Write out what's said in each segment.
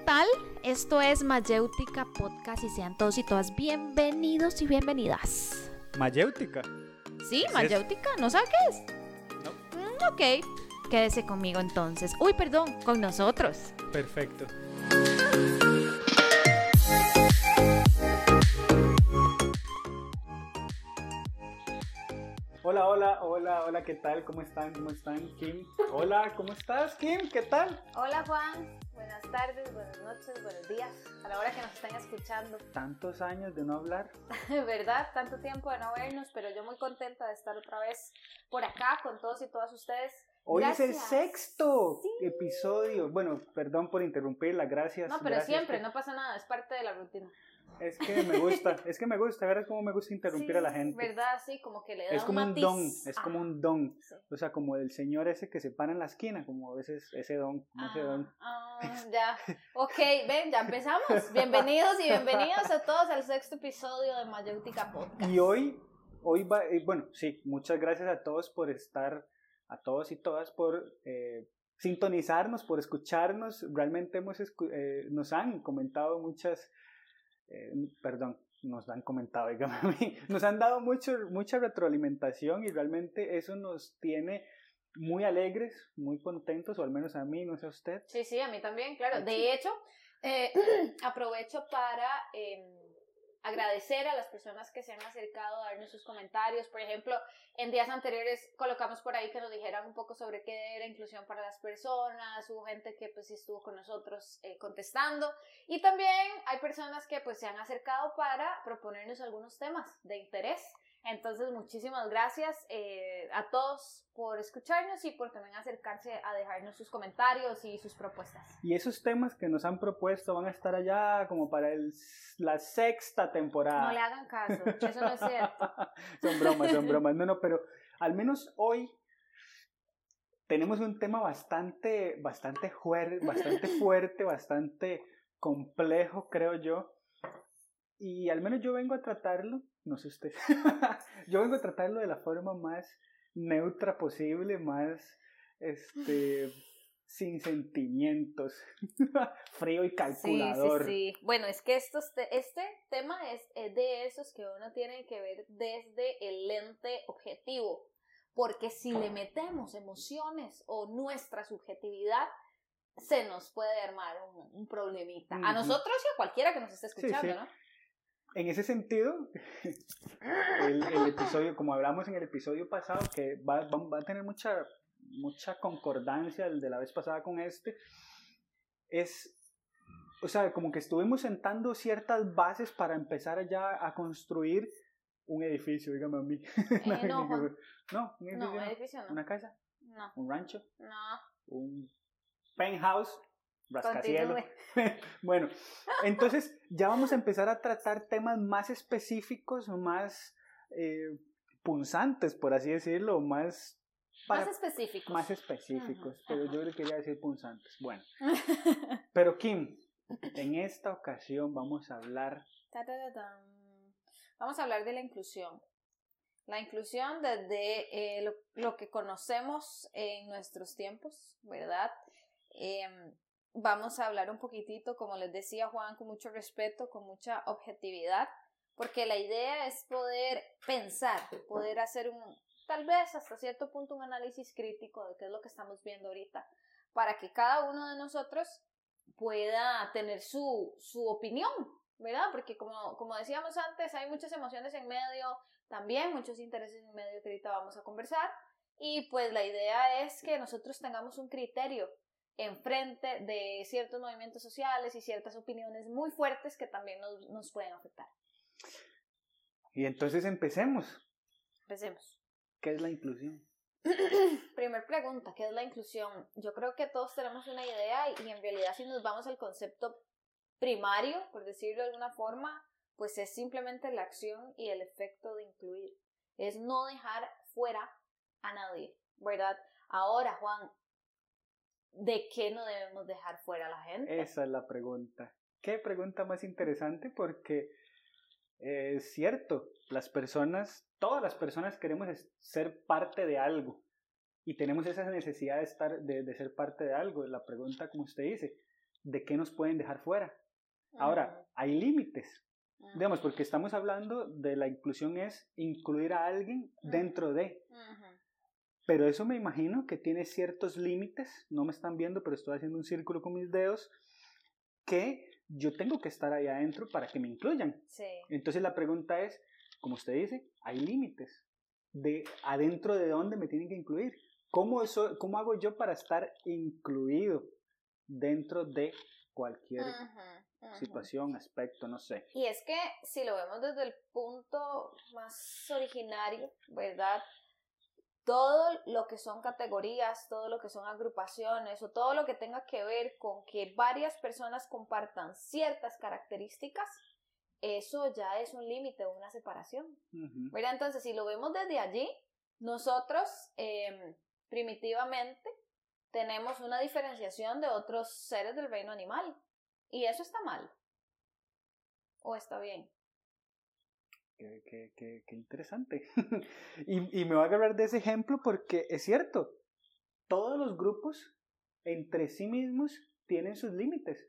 tal? Esto es Mayéutica Podcast y sean todos y todas bienvenidos y bienvenidas. ¿Mayéutica? Sí? Mayéutica, ¿no sabes qué es? No. Mm, ok, quédese conmigo entonces. Uy, perdón, con nosotros. Perfecto. Hola, hola, hola, hola, ¿qué tal? ¿Cómo están? ¿Cómo están? Kim. Hola, ¿cómo estás, Kim? ¿Qué tal? Hola Juan, buenas tardes, buenas noches, buenos días, a la hora que nos están escuchando. Tantos años de no hablar. ¿Verdad? Tanto tiempo de no vernos, pero yo muy contenta de estar otra vez por acá con todos y todas ustedes. Hoy es el Gracias. sexto Sí. episodio. Bueno, perdón por interrumpirla, gracias. No, pero gracias siempre, por- no pasa nada, es parte de la rutina. Es que me gusta, es que me gusta, ¿verdad? Cómo me gusta interrumpir Sí, a la gente. ¿Verdad? Sí, como que le da Es como un matiz. don, es como Ah, un don. sí. O sea, como el señor ese que se para en la esquina, como a veces ese don, como ese don. Ah, ah, ya. Ok, ven, ya empezamos. Bienvenidos y bienvenidos a todos al sexto episodio de Mayéutica Podcast. Y hoy, hoy va, eh, bueno, sí, muchas gracias a todos por estar, a todos y todas por eh, sintonizarnos, por escucharnos. Realmente hemos, escu- eh, nos han comentado muchas, eh, perdón, nos han comentado, dígame a mí, nos han dado mucho, mucha retroalimentación y realmente eso nos tiene muy alegres, muy contentos, o al menos a mí, no sé a usted. Sí, sí, a mí también, claro. De hecho, eh, aprovecho para eh, agradecer a las personas que se han acercado a darnos sus comentarios. Por ejemplo, en días anteriores colocamos por ahí que nos dijeran un poco sobre qué era inclusión para las personas. Hubo gente que pues estuvo con nosotros eh, contestando. Y también hay personas que pues se han acercado para proponernos algunos temas de interés. Entonces, muchísimas gracias eh, a todos por escucharnos y por también acercarse a dejarnos sus comentarios y sus propuestas. Y esos temas que nos han propuesto van a estar allá como para el, la sexta temporada. No le hagan caso, eso no es cierto. son bromas, son bromas. No, no, pero al menos hoy tenemos un tema bastante, bastante, bastante fuerte, bastante complejo, creo yo. Y al menos yo vengo a tratarlo, no sé usted, yo vengo a tratarlo de la forma más neutra posible, más, este, sin sentimientos, frío y calculador. Sí, sí, sí. Bueno, es que estos te- este tema es, es de esos que uno tiene que ver desde el lente objetivo. Porque si le metemos emociones o nuestra subjetividad, se nos puede armar un, un problemita. A nosotros y a cualquiera que nos esté escuchando, sí. ¿no? En ese sentido, el, el episodio, como hablamos en el episodio pasado, que va, va- va a tener mucha, mucha concordancia el de la vez pasada con este, es, o sea, como que estuvimos sentando ciertas bases para empezar ya a construir un edificio, dígame a mí. Eh, no, Juan. no, un edificio, No, no. edificio no. una casa, No, un rancho, no. un penthouse, rascacielos. Bueno, entonces ya vamos a empezar a tratar temas más específicos, más eh, punzantes, por así decirlo, más, para- Más específicos. más específicos, pero ajá. yo le quería decir punzantes. Bueno, pero Kim, en esta ocasión vamos a hablar. Vamos a hablar de la inclusión. La inclusión desde eh, lo, lo que conocemos en nuestros tiempos, ¿verdad? Em, vamos a hablar un poquitito, como les decía Juan, con mucho respeto, con mucha objetividad, porque la idea es poder pensar, poder hacer un, tal vez hasta cierto punto, un análisis crítico de qué es lo que estamos viendo ahorita, para que cada uno de nosotros pueda tener su, su opinión, ¿verdad? Porque como, como decíamos antes, hay muchas emociones en medio, también muchos intereses en medio que ahorita vamos a conversar. Y pues la idea es que nosotros tengamos un criterio enfrente de ciertos movimientos sociales y ciertas opiniones muy fuertes que también nos, nos pueden afectar. y entonces empecemos. Empecemos. ¿Qué es la inclusión? Primer pregunta, ¿qué es la inclusión? Yo creo que todos tenemos una idea y en realidad si nos vamos al concepto primario, por decirlo de alguna forma, pues es simplemente la acción y el efecto de incluir. Es no dejar fuera a nadie, ¿verdad? Ahora, Juan, ¿de qué no debemos dejar fuera a la gente? Esa es la pregunta. Qué pregunta más interesante porque eh, es cierto, las personas, todas las personas queremos ser parte de algo y tenemos esa necesidad de estar, de, de ser parte de algo. La pregunta, como usted dice, de qué nos pueden dejar fuera. Ahora, hay límites. Digamos, porque estamos hablando de la inclusión es incluir a alguien dentro de. Pero eso me imagino que tiene ciertos límites, no me están viendo, pero estoy haciendo un círculo con mis dedos, que yo tengo que estar ahí adentro para que me incluyan. Sí. Entonces la pregunta es, como usted dice, hay límites. De adentro de dónde me tienen que incluir. ¿Cómo, eso, ¿Cómo hago yo para estar incluido dentro de cualquier situación, aspecto, no sé? Y es que si lo vemos desde el punto más originario, ¿verdad? Todo lo que son categorías, todo lo que son agrupaciones o todo lo que tenga que ver con que varias personas compartan ciertas características, eso ya es un límite o una separación. Entonces, si lo vemos desde allí, nosotros em, primitivamente tenemos una diferenciación de otros seres del reino animal. Y eso está mal. ¿O está bien? Qué, qué, qué, interesante. y, y, me voy a agarrar de ese ejemplo porque es cierto, todos los grupos entre sí mismos tienen sus límites.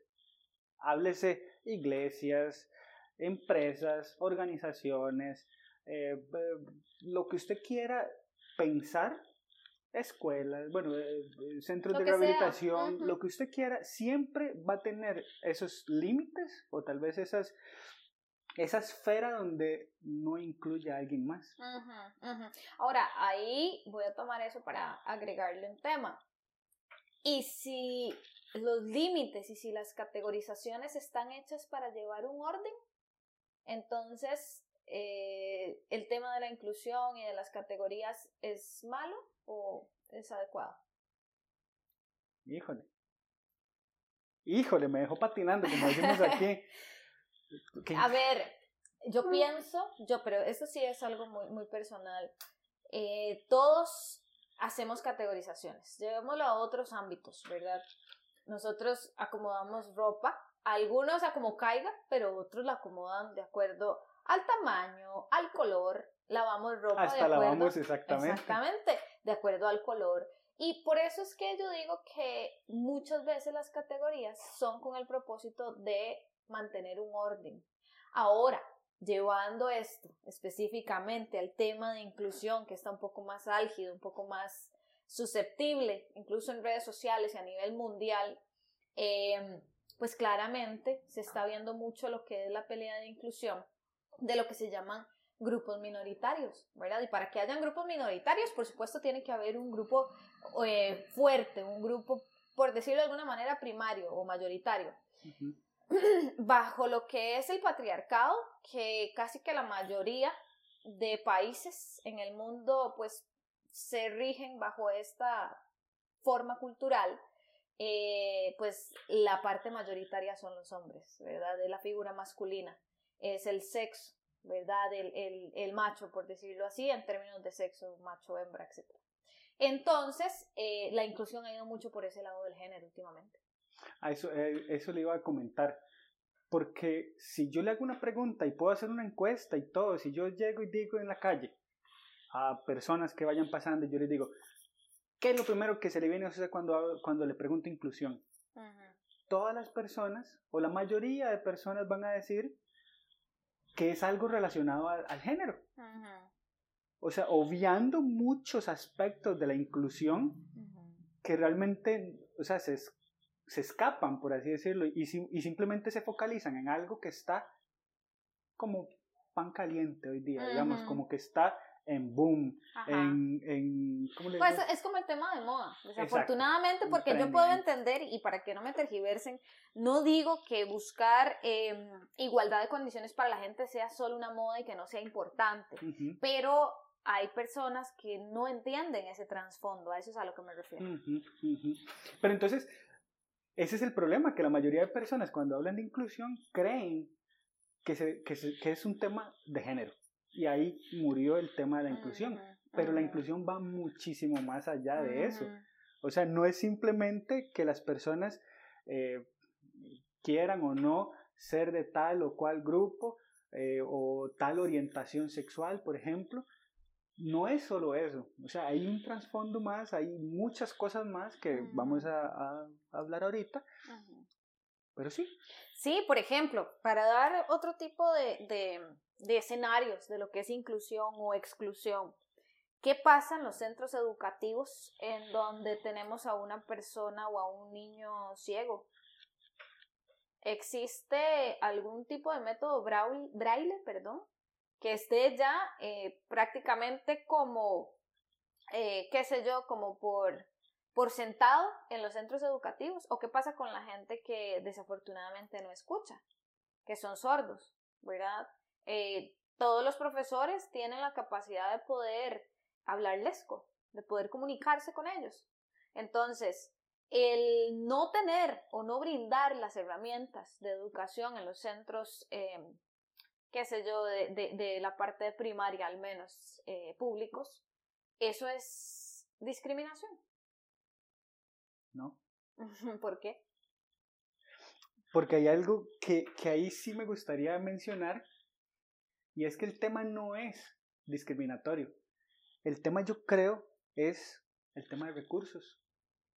Háblese iglesias, empresas, organizaciones, eh, lo que usted quiera pensar, escuelas, bueno, eh, eh, centros de rehabilitación, lo que usted quiera, siempre va a tener esos límites o tal vez esas esa esfera donde no incluye a alguien más. Ahora, ahí voy a tomar eso para agregarle un tema. Y si los límites y si las categorizaciones están hechas para llevar un orden, entonces eh, el tema de la inclusión y de las categorías es malo o es adecuado. Híjole. Híjole, me dejó patinando, como decimos aquí. A ver, yo pienso, yo, pero eso sí es algo muy, muy personal. Eh, todos hacemos categorizaciones, llevémoslo a otros ámbitos, ¿verdad? Nosotros acomodamos ropa, algunos a como caiga, pero otros la acomodan de acuerdo al tamaño, al color, lavamos ropa Hasta de acuerdo, lavamos exactamente. Exactamente, de acuerdo al color. Y por eso es que yo digo que muchas veces las categorías son con el propósito de mantener un orden. Ahora, llevando esto específicamente al tema de inclusión, que está un poco más álgido, un poco más susceptible, incluso en redes sociales y a nivel mundial, em, pues claramente se está viendo mucho lo que es la pelea de inclusión de lo que se llaman grupos minoritarios, ¿verdad? Y para que hayan grupos minoritarios, por supuesto, tiene que haber un grupo eh, fuerte, un grupo, por decirlo de alguna manera, primario o mayoritario. bajo lo que es el patriarcado, que casi que la mayoría de países en el mundo pues se rigen bajo esta forma cultural, eh, pues la parte mayoritaria son los hombres, ¿verdad? De la figura masculina, es el sexo, ¿verdad? El, el, macho, por decirlo así, en términos de sexo, macho, hembra, etc. Entonces, eh, la inclusión ha ido mucho por ese lado del género últimamente. A eso, eh, eso le iba a comentar. Porque si yo le hago una pregunta y puedo hacer una encuesta y todo, si yo llego y digo en la calle a personas que vayan pasando y yo les digo, ¿qué es lo primero que se le viene a hacer cuando, cuando le pregunto inclusión? Todas las personas, o la mayoría de personas van a decir que es algo relacionado al, género. O sea, obviando muchos aspectos de la inclusión que realmente, o sea, se, se escapan, por así decirlo, y, y simplemente se focalizan en algo que está como pan caliente hoy día, digamos, como que está en boom, en, en ¿cómo le Pues es como el tema de moda, desafortunadamente, porque yo puedo entender, y para que no me tergiversen, no digo que buscar em, igualdad de condiciones para la gente sea solo una moda y que no sea importante, pero hay personas que no entienden ese trasfondo, a eso es a lo que me refiero. Pero entonces, ese es el problema, que la mayoría de personas cuando hablan de inclusión creen que, se, que, que es un tema de género. Y ahí murió el tema de la inclusión. Pero la inclusión va muchísimo más allá de eso. O sea, no es simplemente que las personas eh, quieran o no ser de tal o cual grupo eh, o tal orientación sexual, por ejemplo, no es solo eso, o sea, hay un trasfondo más, hay muchas cosas más que vamos a, hablar ahorita, Pero sí. Sí, por ejemplo, para dar otro tipo de, de, de escenarios de lo que es inclusión o exclusión. ¿Qué pasa en los centros educativos en donde tenemos a una persona o a un niño ciego? ¿Existe algún tipo de método braille, perdón, que esté ya eh, prácticamente como, eh, qué sé yo, como por, por sentado en los centros educativos? ¿O qué pasa con la gente que desafortunadamente no escucha, que son sordos, ¿verdad? Eh, todos los profesores tienen la capacidad de poder hablar lesco, de poder comunicarse con ellos. Entonces, el no tener o no brindar las herramientas de educación en los centros, eh, qué sé yo, de, de, la parte primaria al menos eh, públicos, eso es discriminación. ¿No? ¿Por qué? Porque hay algo que, que ahí sí me gustaría mencionar, y es que el tema no es discriminatorio. El tema yo creo es el tema de recursos.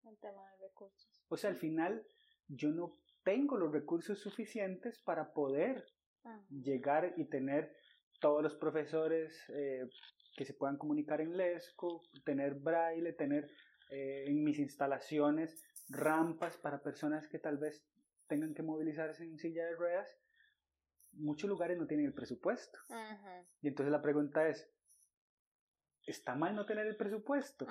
El tema de recursos. O sea, al final yo no tengo los recursos suficientes para poder llegar y tener todos los profesores eh, que se puedan comunicar en Lesco, tener braille, tener eh, en mis instalaciones rampas para personas que tal vez tengan que movilizarse en silla de ruedas. Muchos lugares no tienen el presupuesto. Y entonces la pregunta es, ¿está mal no tener el presupuesto?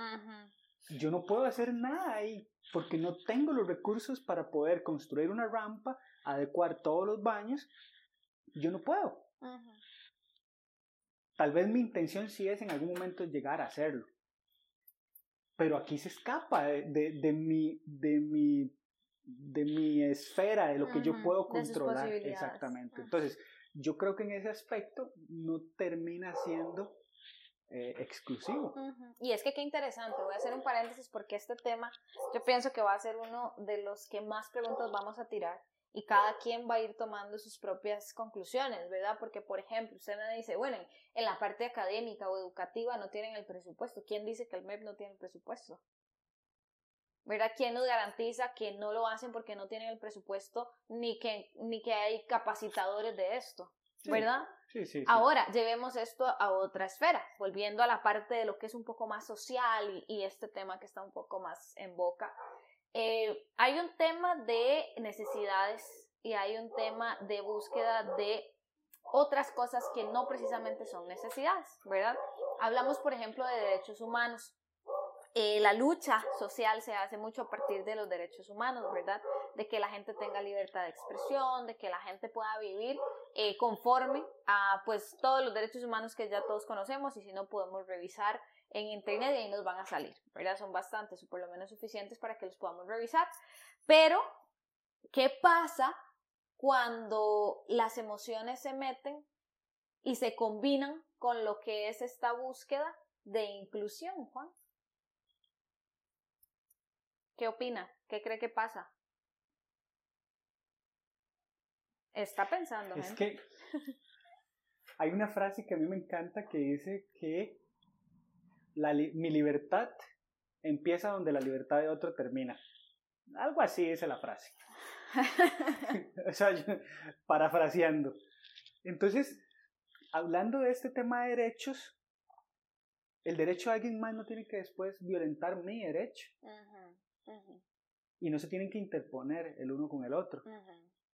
Yo no puedo hacer nada ahí porque no tengo los recursos para poder construir una rampa, adecuar todos los baños. Yo no puedo. Tal vez mi intención sí es en algún momento llegar a hacerlo. Pero aquí se escapa de, de, mi, de, mi, de mi esfera, de lo que yo puedo controlar. Exactamente. Entonces, yo creo que en ese aspecto no termina siendo eh, exclusivo. Y es que qué interesante, voy a hacer un paréntesis porque este tema yo pienso que va a ser uno de los que más preguntas vamos a tirar y cada quien va a ir tomando sus propias conclusiones, ¿verdad? Porque, por ejemplo, usted me dice, bueno, en la parte académica o educativa no tienen el presupuesto. ¿Quién dice que el MEP no tiene el presupuesto? ¿Verdad? ¿Quién nos garantiza que no lo hacen porque no tienen el presupuesto ni que, ni que hay capacitadores de esto? ¿Verdad? Sí, sí, Ahora, llevemos esto a otra esfera, volviendo a la parte de lo que es un poco más social y, este tema que está un poco más en boca. Eh, hay un tema de necesidades y hay un tema de búsqueda de otras cosas que no precisamente son necesidades, ¿verdad? Hablamos, por ejemplo, de derechos humanos. Eh, la lucha social se hace mucho a partir de los derechos humanos, ¿verdad? De que la gente tenga libertad de expresión, de que la gente pueda vivir eh, conforme a pues todos los derechos humanos que ya todos conocemos y si no podemos revisar en internet y ahí nos van a salir, ¿verdad? Son bastantes o por lo menos suficientes para que los podamos revisar. Pero, ¿qué pasa cuando las emociones se meten y se combinan con lo que es esta búsqueda de inclusión, Juan? ¿Qué opina? ¿Qué cree que pasa? Está pensando. Es que hay una frase que a mí me encanta que dice que mi libertad empieza donde la libertad de otro termina. Algo así dice la frase. o sea, parafraseando. Entonces, hablando de este tema de derechos, el derecho a alguien más no tiene que después violentar mi derecho. Y no se tienen que interponer el uno con el otro.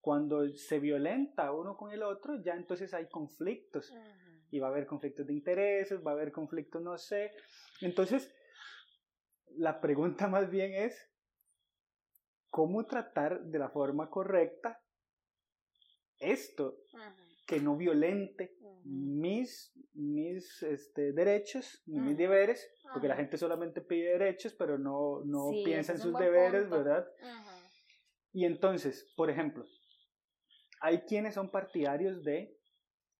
Cuando se violenta uno con el otro, ya entonces hay conflictos. Y va a haber conflictos de intereses, va a haber conflictos, no sé. Entonces, la pregunta más bien es, ¿cómo tratar de la forma correcta esto? Que no violente mis, mis este, derechos, mis deberes, porque la gente solamente pide derechos, pero no, no piensa en sus deberes, ¿verdad? Y entonces, por ejemplo, hay quienes son partidarios de,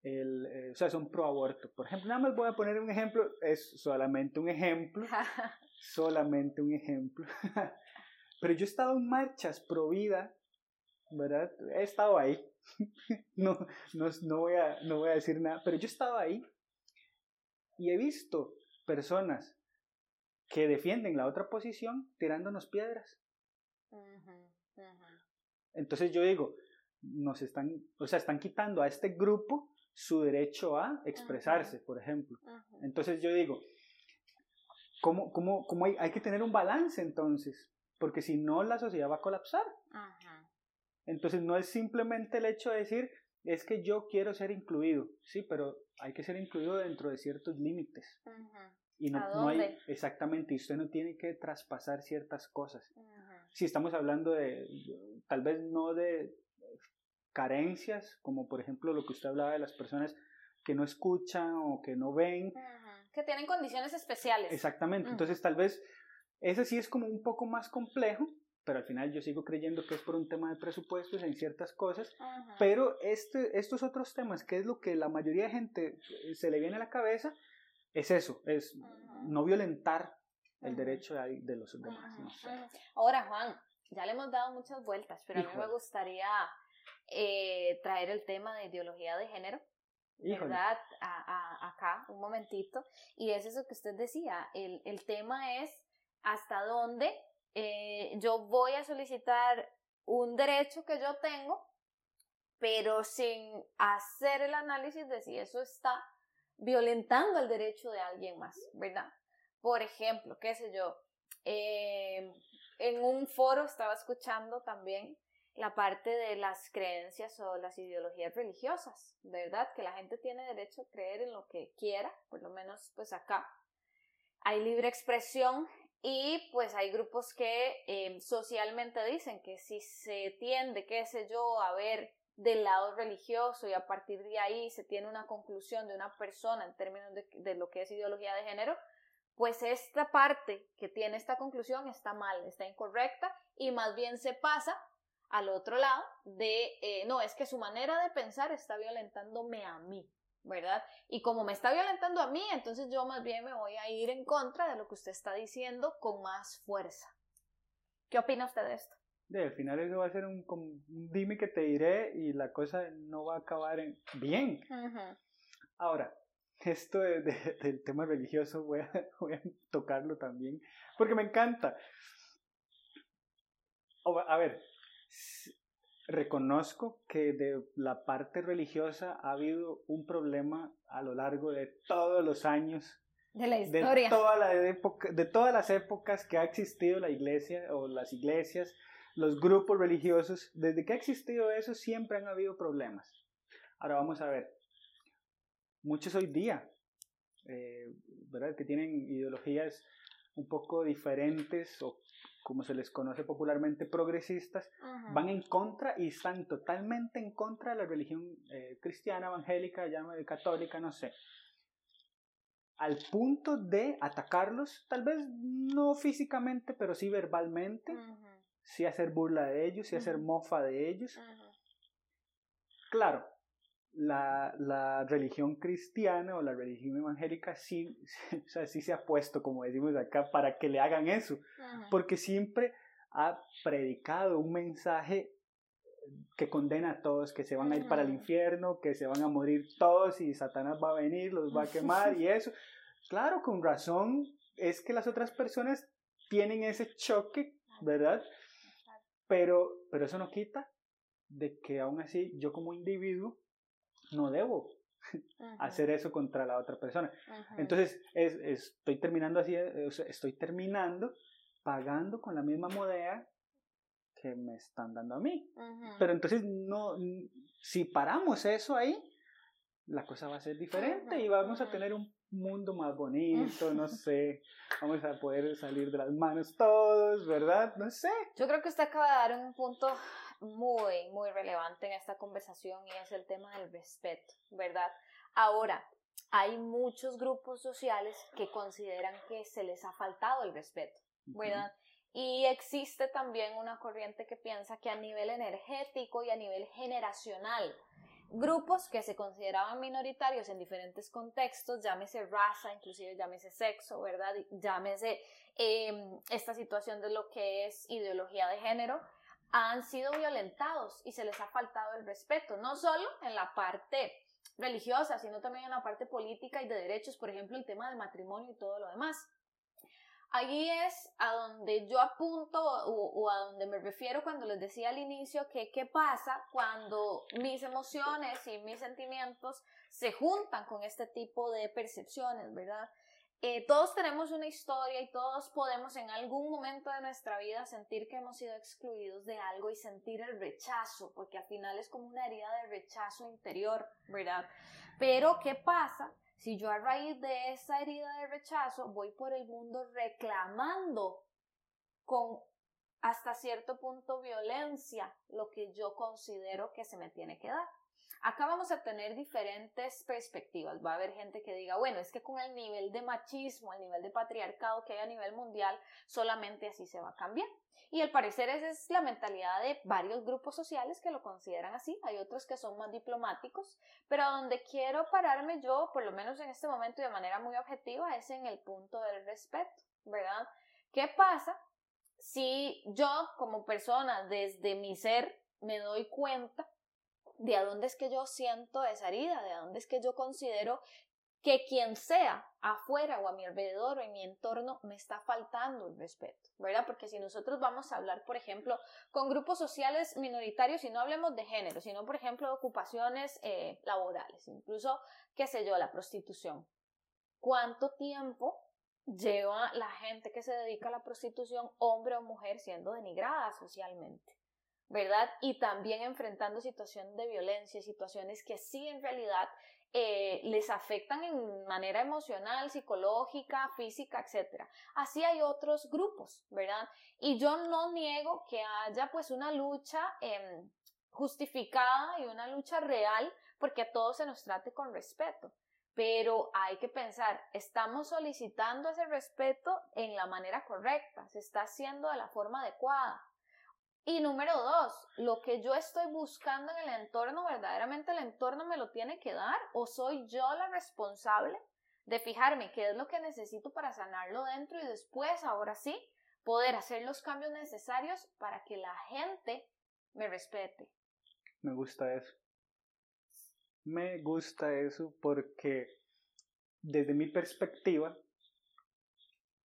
el, eh, o sea, son pro aborto. Por ejemplo, nada más voy a poner un ejemplo, es solamente un ejemplo, solamente un ejemplo. Pero yo he estado en marchas pro vida, ¿verdad? He estado ahí. no, no, no, voy a, no voy a decir nada, pero yo he estado ahí y he visto personas que defienden la otra posición tirándonos piedras. Entonces yo digo, nos están, o sea, están quitando a este grupo su derecho a expresarse, por ejemplo. Entonces yo digo, ¿cómo, cómo, cómo hay, hay, que tener un balance entonces? Porque si no, la sociedad va a colapsar. Entonces no es simplemente el hecho de decir, es que yo quiero ser incluido, sí, pero hay que ser incluido dentro de ciertos límites. Y no, no, hay, exactamente, y usted no tiene que traspasar ciertas cosas. Si estamos hablando de, tal vez no de carencias, como por ejemplo lo que usted hablaba de las personas que no escuchan o que no ven. Que tienen condiciones especiales. Exactamente, entonces tal vez ese sí es como un poco más complejo, pero al final yo sigo creyendo que es por un tema de presupuestos en ciertas cosas, pero este, estos otros temas, que es lo que la mayoría de gente eh, se le viene a la cabeza, es eso, es no violentar el derecho de, de los demás. Ahora, Juan, ya le hemos dado muchas vueltas, pero a mí me gustaría eh, traer el tema de ideología de género, ¿verdad? A, acá, un momentito. Y es eso que usted decía, el, el tema es hasta dónde eh, yo voy a solicitar un derecho que yo tengo, pero sin hacer el análisis de si eso está violentando el derecho de alguien más, ¿verdad? Por ejemplo, qué sé yo, eh, en un foro estaba escuchando también la parte de las creencias o las ideologías religiosas, ¿verdad? Que la gente tiene derecho a creer en lo que quiera, por lo menos pues acá. Hay libre expresión y pues hay grupos que em, socialmente dicen que si se tiende, qué sé yo, a ver del lado religioso y a partir de ahí se tiene una conclusión de una persona en términos de, de lo que es ideología de género, pues esta parte que tiene esta conclusión está mal, está incorrecta y más bien se pasa al otro lado de, eh, no, es que su manera de pensar está violentándome a mí, ¿verdad? Y como me está violentando a mí, entonces yo más bien me voy a ir en contra de lo que usted está diciendo con más fuerza. ¿Qué opina usted de esto? De, al final eso va a ser un, dime que te diré y la cosa no va a acabar en bien. Ahora, esto del tema religioso voy a, voy a tocarlo también porque me encanta. A ver, reconozco que de la parte religiosa ha habido un problema a lo largo de todos los años. De la historia. De, toda la época, de todas las épocas que ha existido la iglesia o las iglesias, los grupos religiosos, desde que ha existido eso siempre han habido problemas. Ahora vamos a ver. Muchos hoy día, eh, ¿verdad? Que tienen ideologías un poco diferentes o como se les conoce popularmente, progresistas, van en contra y están totalmente en contra de la religión eh, cristiana, evangélica, católica, no sé. Al punto de atacarlos, tal vez no físicamente, pero sí verbalmente, sí hacer burla de ellos, sí hacer mofa de ellos. Claro, la, la, religión cristiana o la religión evangélica sí, o sea, sí se ha puesto, como decimos acá, para que le hagan eso, porque siempre ha predicado un mensaje que condena a todos, que se van a ir para el infierno, que se van a morir todos y Satanás va a venir, los va a quemar y eso. Claro, con razón es que las otras personas tienen ese choque, ¿verdad? Pero, pero eso no quita de que aún así yo como individuo no debo hacer eso contra la otra persona. Entonces, es, estoy terminando así, eh, estoy terminando pagando con la misma moneda que me están dando a mí. Pero entonces, no, si paramos eso ahí, la cosa va a ser diferente y vamos a tener un mundo más bonito, no sé, vamos a poder salir de las manos todos, ¿verdad? No sé. Yo creo que usted acaba de dar un punto muy, muy relevante en esta conversación y es el tema del respeto, ¿verdad? Ahora, hay muchos grupos sociales que consideran que se les ha faltado el respeto, ¿verdad? Y existe también una corriente que piensa que a nivel energético y a nivel generacional, grupos que se consideraban minoritarios en diferentes contextos, llámese raza, inclusive llámese sexo, ¿verdad? Llámese em, esta situación de lo que es ideología de género, han sido violentados y se les ha faltado el respeto, no solo en la parte religiosa, sino también en la parte política y de derechos, por ejemplo, el tema del matrimonio y todo lo demás. Ahí es a donde yo apunto o, a donde me refiero cuando les decía al inicio que qué pasa cuando mis emociones y mis sentimientos se juntan con este tipo de percepciones, ¿verdad? Eh, todos tenemos una historia y todos podemos en algún momento de nuestra vida sentir que hemos sido excluidos de algo y sentir el rechazo, porque al final es como una herida de rechazo interior, ¿verdad? Pero ¿qué pasa si yo a raíz de esa herida de rechazo voy por el mundo reclamando con hasta cierto punto violencia lo que yo considero que se me tiene que dar. Acá vamos a tener diferentes perspectivas. Va a haber gente que diga, bueno, es que con el nivel de machismo, el nivel de patriarcado que hay a nivel mundial, solamente así se va a cambiar. Y al parecer esa es la mentalidad de varios grupos sociales que lo consideran así. Hay otros que son más diplomáticos, pero donde quiero pararme yo, por lo menos en este momento y de manera muy objetiva, es en el punto del respeto, ¿verdad? ¿Qué pasa si yo como persona desde mi ser me doy cuenta de a dónde es que yo siento esa herida, de dónde es que yo considero que quien sea afuera o a mi alrededor o en mi entorno me está faltando el respeto, ¿verdad? Porque si nosotros vamos a hablar, por ejemplo, con grupos sociales minoritarios, y no hablemos de género, sino, por ejemplo, de ocupaciones eh, laborales, incluso, qué sé yo, la prostitución. ¿Cuánto tiempo lleva la gente que se dedica a la prostitución, hombre o mujer, siendo denigrada socialmente? ¿Verdad? Y también enfrentando situaciones de violencia, situaciones que sí en realidad eh, les afectan en manera emocional, psicológica, física, etc. Así hay otros grupos, ¿verdad? Y yo no niego que haya pues una lucha em, justificada y una lucha real porque a todos se nos trate con respeto. Pero hay que pensar, estamos solicitando ese respeto en la manera correcta, se está haciendo de la forma adecuada. Y número dos, lo que yo estoy buscando en el entorno, verdaderamente el entorno me lo tiene que dar o soy yo la responsable de fijarme qué es lo que necesito para sanarlo dentro y después, ahora sí, poder hacer los cambios necesarios para que la gente me respete. Me gusta eso. Me gusta eso porque desde mi perspectiva,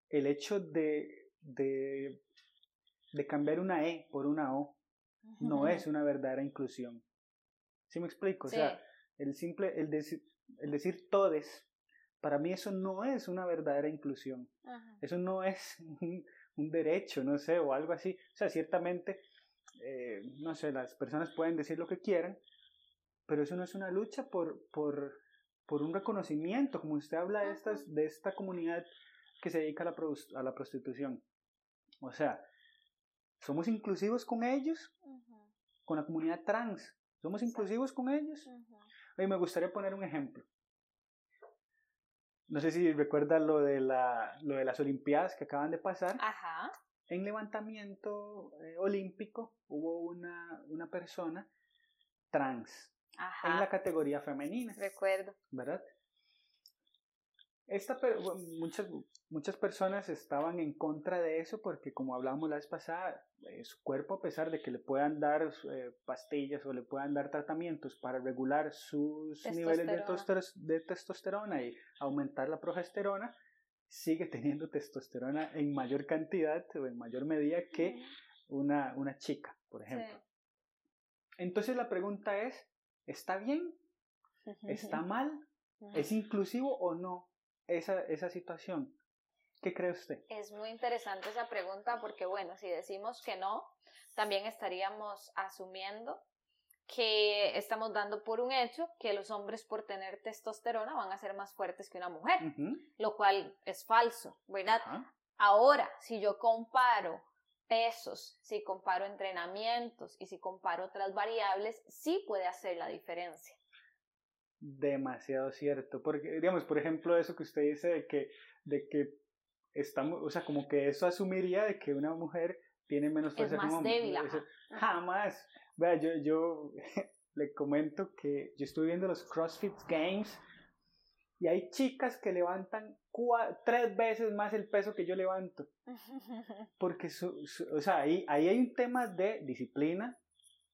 el hecho de, de de cambiar una E por una O no es una verdadera inclusión. ¿Sí me explico? O sea, el simple, el, decir, el decir todes, para mí eso no es una verdadera inclusión. Eso no es un, derecho, no sé, o algo así. O sea, ciertamente, eh, no sé, las personas pueden decir lo que quieran, pero eso no es una lucha por, por, por un reconocimiento, como usted habla de, estas, de esta comunidad que se dedica a la, a la prostitución. O sea, somos inclusivos con ellos, con la comunidad trans. Somos inclusivos con ellos. Uh me gustaría poner un ejemplo. No sé si recuerdas lo de, la, lo de las Olimpiadas que acaban de pasar. Ajá. En levantamiento eh, olímpico hubo una, una persona trans en la categoría femenina. Recuerdo. ¿Verdad? Esta, muchas, muchas personas estaban en contra de eso porque, como hablábamos la vez pasada, eh, su cuerpo, a pesar de que le puedan dar eh, pastillas o le puedan dar tratamientos para regular sus niveles de, testosterona y aumentar la progesterona, sigue teniendo testosterona en mayor cantidad o en mayor medida que una, una chica, por ejemplo. Entonces la pregunta es, ¿está bien? ¿Está mal? ¿Es inclusivo o no? Esa, esa situación? ¿Qué cree usted? Es muy interesante esa pregunta porque, bueno, si decimos que no, también estaríamos asumiendo que estamos dando por un hecho que los hombres por tener testosterona van a ser más fuertes que una mujer, lo cual es falso, ¿verdad? Ahora, si yo comparo pesos, si comparo entrenamientos y si comparo otras variables, sí puede hacer la diferencia demasiado cierto. Porque, digamos, por ejemplo, eso que usted dice de que, de que estamos, o sea, como que eso asumiría de que una mujer tiene menos fuerza que un hombre. jamás. Vea, yo, yo le comento que yo estoy viendo los CrossFit Games y hay chicas que levantan tres veces más el peso que yo levanto. Porque, o sea, ahí, ahí hay un tema de disciplina,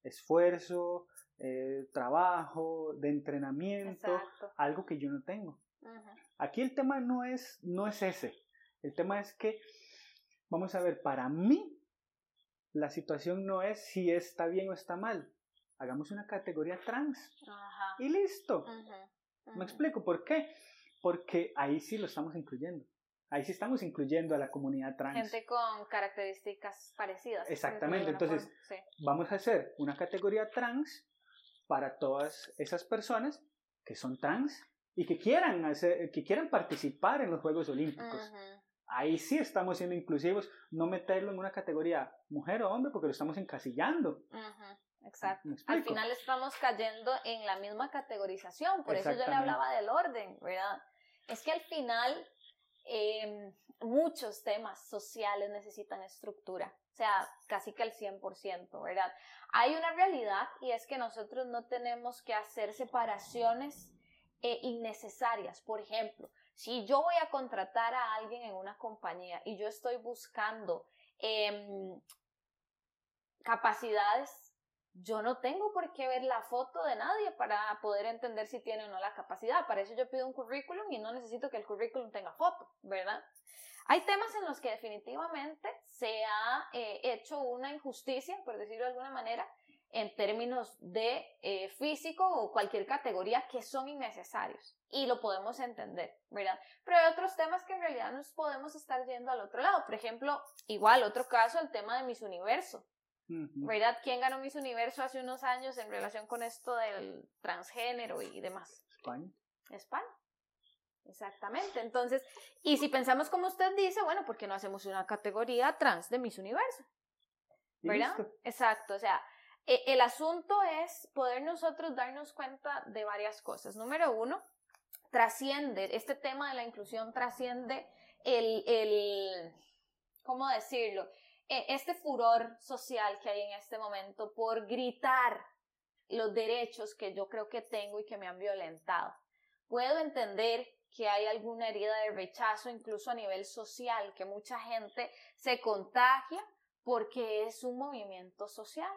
esfuerzo, eh, trabajo, de entrenamiento, algo que yo no tengo. Aquí el tema no es, no es ese. El tema es que vamos a ver, para mí, la situación no es si está bien o está mal. Hagamos una categoría trans. Y listo. ¿Me explico por qué? Porque ahí sí lo estamos incluyendo. Ahí sí estamos incluyendo a la comunidad trans. Gente con características parecidas. Exactamente, entonces-. Sí. Vamos a hacer una categoría trans para todas esas personas que son trans y que quieran, hacer, que quieran participar en los Juegos Olímpicos. Ujú. Ahí sí estamos siendo inclusivos, no meterlo en una categoría mujer o hombre porque lo estamos encasillando. Ujú, Exacto. ¿Me Al final estamos cayendo en la misma categorización, por eso yo le hablaba del orden, ¿verdad? Es que al final eh, muchos temas sociales necesitan estructura, sea, casi que al 100%, ¿verdad? Hay una realidad y es que nosotros no tenemos que hacer separaciones eh, innecesarias. Por ejemplo, si yo voy a contratar a alguien en una compañía y yo estoy buscando em, capacidades, yo no tengo por qué ver la foto de nadie para poder entender si tiene o no la capacidad. Para eso yo pido un currículum y no necesito que el currículum tenga foto, ¿verdad? Hay temas en los que definitivamente se ha eh, hecho una injusticia, por decirlo de alguna manera, en términos de eh, físico o cualquier categoría que son innecesarios. Y lo podemos entender, ¿verdad? Pero hay otros temas que en realidad nos podemos estar yendo al otro lado. Por ejemplo, igual, otro caso, el tema de Miss Universo. ¿Verdad? ¿Quién ganó Miss Universo hace unos años en relación con esto del transgénero y demás? España. España. Exactamente. Entonces, y si pensamos como usted dice, bueno, ¿por qué no hacemos una categoría trans de Miss Universo? ¿Verdad? listo. Exacto. O sea, e- el asunto es poder nosotros darnos cuenta de varias cosas. Número uno, trasciende, este tema de la inclusión trasciende el, el ¿cómo decirlo? E- Este furor social que hay en este momento por gritar los derechos que yo creo que tengo y que me han violentado. Puedo entender que hay alguna herida de rechazo incluso a nivel social, que mucha gente se contagia porque es un movimiento social.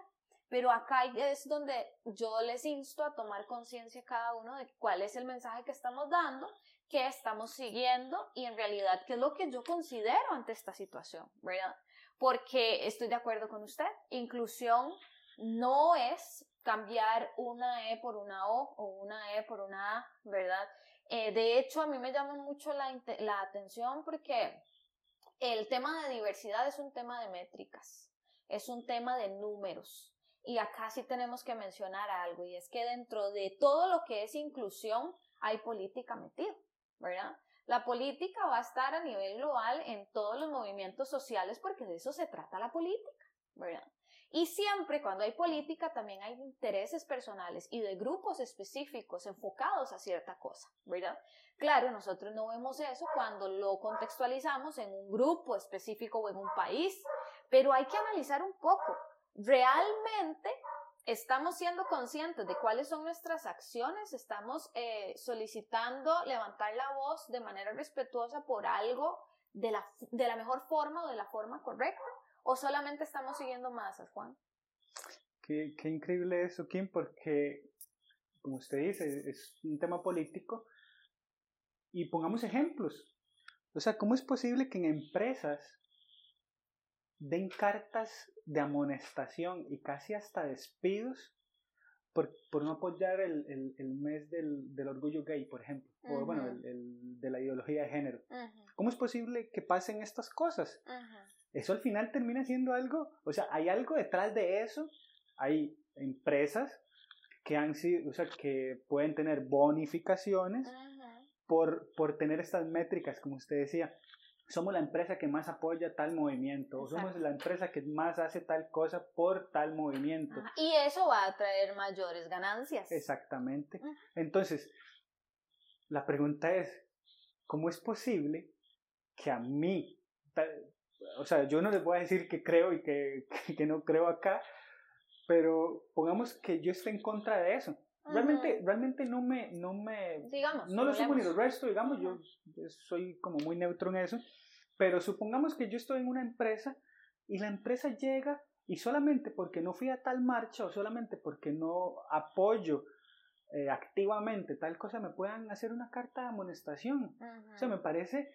Pero acá es donde yo les insto a tomar conciencia cada uno de cuál es el mensaje que estamos dando, qué estamos siguiendo y en realidad qué es lo que yo considero ante esta situación, ¿verdad? Porque estoy de acuerdo con usted, inclusión no es cambiar una E por una O o una E por una A, ¿verdad? Eh, de hecho, a mí me llama mucho la, la atención porque el tema de diversidad es un tema de métricas, es un tema de números. Y acá sí tenemos que mencionar algo, y es que dentro de todo lo que es inclusión hay política metida, ¿verdad? La política va a estar a nivel global en todos los movimientos sociales porque de eso se trata la política, ¿verdad? Y siempre cuando hay política también hay intereses personales y de grupos específicos enfocados a cierta cosa, ¿verdad? Claro, nosotros no vemos eso cuando lo contextualizamos en un grupo específico o en un país, pero hay que analizar un poco. ¿Realmente estamos siendo conscientes de cuáles son nuestras acciones? ¿Estamos eh, solicitando levantar la voz de manera respetuosa por algo de la, de la mejor forma o de la forma correcta? ¿O solamente estamos siguiendo masas, Juan? Qué, qué increíble eso, Kim, porque, como usted dice, es un tema político. Y pongamos ejemplos. O sea, ¿cómo es posible que en empresas den cartas de amonestación y casi hasta despidos por, por no apoyar el, el, el mes del, del orgullo gay, por ejemplo? O Ujú. bueno, el, el de la ideología de género. ¿Cómo es posible que pasen estas cosas? ujú. Eso al final termina siendo algo, o sea, hay algo detrás de eso, hay empresas que han sido, o sea, que pueden tener bonificaciones por, por tener estas métricas, como usted decía. Somos la empresa que más apoya tal movimiento, o somos la empresa que más hace tal cosa por tal movimiento. Y eso va a traer mayores ganancias. Exactamente. Entonces, la pregunta es, ¿cómo es posible que a mí, o sea, yo no les voy a decir que creo y que, que no creo acá, pero pongamos que yo esté en contra de eso. Realmente, realmente no me, no me, Digamos. no lo sumo ni hablemos. resto, digamos, yo yo soy como muy neutro en eso, pero supongamos que yo estoy en una empresa y la empresa llega y solamente porque no fui a tal marcha o solamente porque no apoyo eh, activamente tal cosa me puedan hacer una carta de amonestación. O sea, me parece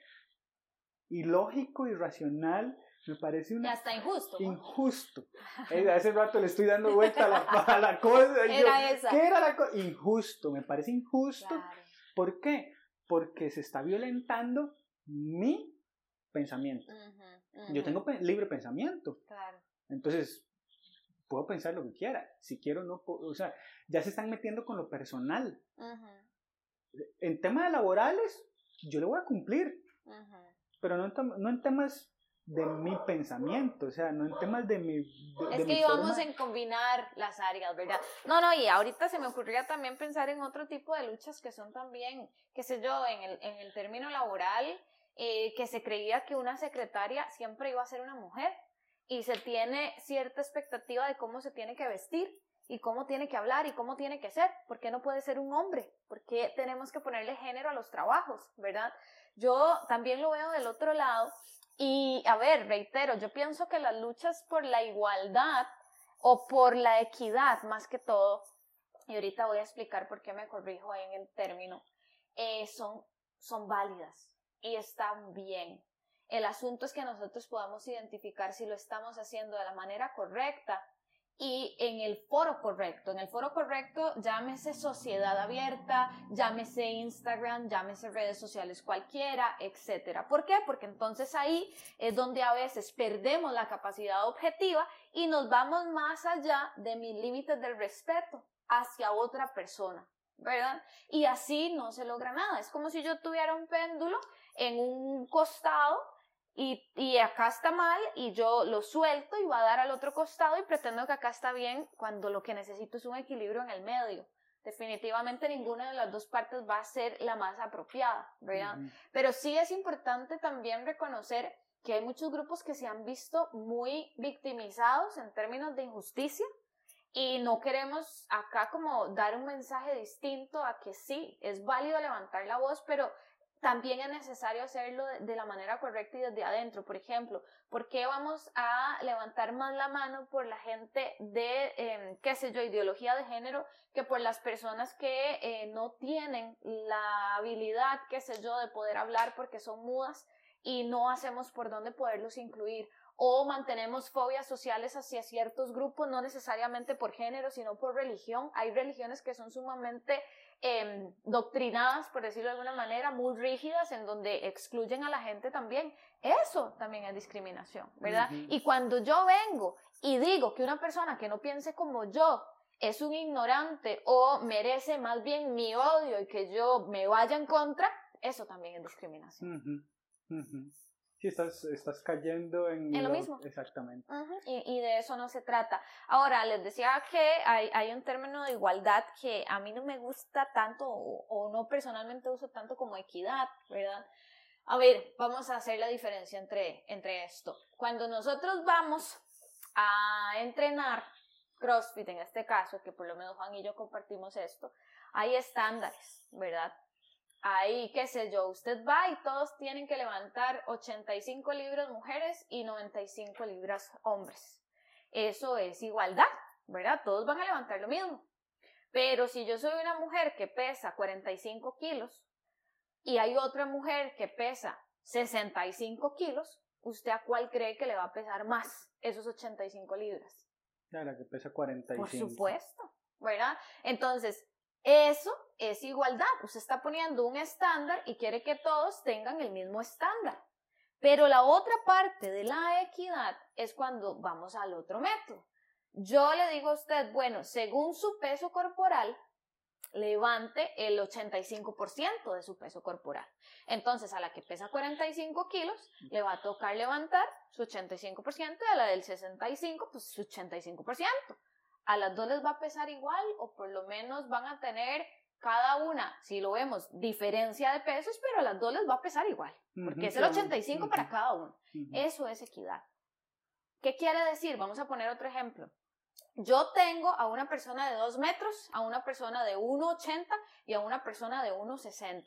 ilógico, irracional me parece una... Está injusto. Injusto. Eh, hace rato le estoy dando vuelta a la, a la cosa. y yo, Era esa. ¿Qué era la cosa? Injusto, me parece injusto. Claro. ¿Por qué? Porque se está violentando mi pensamiento. Yo tengo pe- libre pensamiento. Claro. Entonces, puedo pensar lo que quiera. Si quiero, no puedo. O sea, ya se están metiendo con lo personal. Ujú, En temas laborales, yo le voy a cumplir. Pero no en, no en temas de mi pensamiento, o sea, no en temas de mi. de- de Es mi que íbamos forma- en combinar las áreas, ¿verdad? No, no, y ahorita se me ocurría también pensar en otro tipo de luchas que son también, qué sé yo, en el, en el término laboral, eh, que se creía que una secretaria siempre iba a ser una mujer y se tiene cierta expectativa de cómo se tiene que vestir y cómo tiene que hablar y cómo tiene que ser. ¿Por qué no puede ser un hombre? ¿Por qué tenemos que ponerle género a los trabajos, verdad? Yo también lo veo del otro lado y, a ver, reitero, yo pienso que las luchas por la igualdad o por la equidad más que todo, y ahorita voy a explicar por qué me corrijo ahí en el término, eh, son, son válidas y están bien. El asunto es que nosotros podamos identificar si lo estamos haciendo de la manera correcta y en el foro correcto. En el foro correcto, llámese sociedad abierta, llámese Instagram, llámese redes sociales cualquiera, etcétera. ¿Por qué? Porque entonces ahí es donde a veces perdemos la capacidad objetiva y nos vamos más allá de mis límites del respeto hacia otra persona, ¿verdad? Y así no se logra nada. Es como si yo tuviera un péndulo en un costado y, y acá está mal y yo lo suelto y va a dar al otro costado y pretendo que acá está bien cuando lo que necesito es un equilibrio en el medio. Definitivamente ninguna de las dos partes va a ser la más apropiada, ¿verdad? Pero sí es importante también reconocer que hay muchos grupos que se han visto muy victimizados en términos de injusticia y no queremos acá como dar un mensaje distinto a que sí, es válido levantar la voz, pero también es necesario hacerlo de, la manera correcta y desde adentro. Por ejemplo, ¿por qué vamos a levantar más la mano por la gente de, eh, qué sé yo, ideología de género que por las personas que eh, no tienen la habilidad, qué sé yo, de poder hablar porque son mudas y no hacemos por dónde poderlos incluir? O mantenemos fobias sociales hacia ciertos grupos, no necesariamente por género, sino por religión. Hay religiones que son sumamente eh, doctrinadas, por decirlo de alguna manera, muy rígidas, en donde excluyen a la gente también. Eso también es discriminación, ¿verdad? Y cuando yo vengo y digo que una persona que no piense como yo es un ignorante o merece más bien mi odio y que yo me vaya en contra, eso también es discriminación. Sí, estás, estás cayendo en, En lo mismo. Exactamente. Y, y de eso no se trata. Ahora, les decía que hay, hay un término de igualdad que a mí no me gusta tanto o, o no personalmente uso tanto como equidad, ¿verdad? A ver, vamos a hacer la diferencia entre, entre esto. Cuando nosotros vamos a entrenar CrossFit, en este caso, que por lo menos Juan y yo compartimos esto, hay estándares, ¿verdad? Ahí, qué sé yo, usted va y todos tienen que levantar 85 libras mujeres y 95 libras hombres. Eso es igualdad, ¿verdad? Todos van a levantar lo mismo. Pero si yo soy una mujer que pesa 45 kilos y hay otra mujer que pesa 65 kilos, ¿usted a cuál cree que le va a pesar más esos 85 libras? Ya, la que pesa 45. Por supuesto, ¿verdad? Entonces, eso es igualdad. Usted está poniendo un estándar y quiere que todos tengan el mismo estándar. Pero la otra parte de la equidad es cuando vamos al otro método. Yo le digo a usted, bueno, según su peso corporal, levante el 85% de su peso corporal. Entonces, a la que pesa 45 kilos, le va a tocar levantar su 85%, y a la del 65, pues su 85%. A las dos les va a pesar igual, o por lo menos van a tener cada una, si lo vemos, diferencia de pesos, pero a las dos les va a pesar igual, porque es el claro. 85 para cada uno. Eso es equidad. ¿Qué quiere decir? Vamos a poner otro ejemplo. Yo tengo a una persona de 2 metros, a una persona de 1,80 y a una persona de 1,60.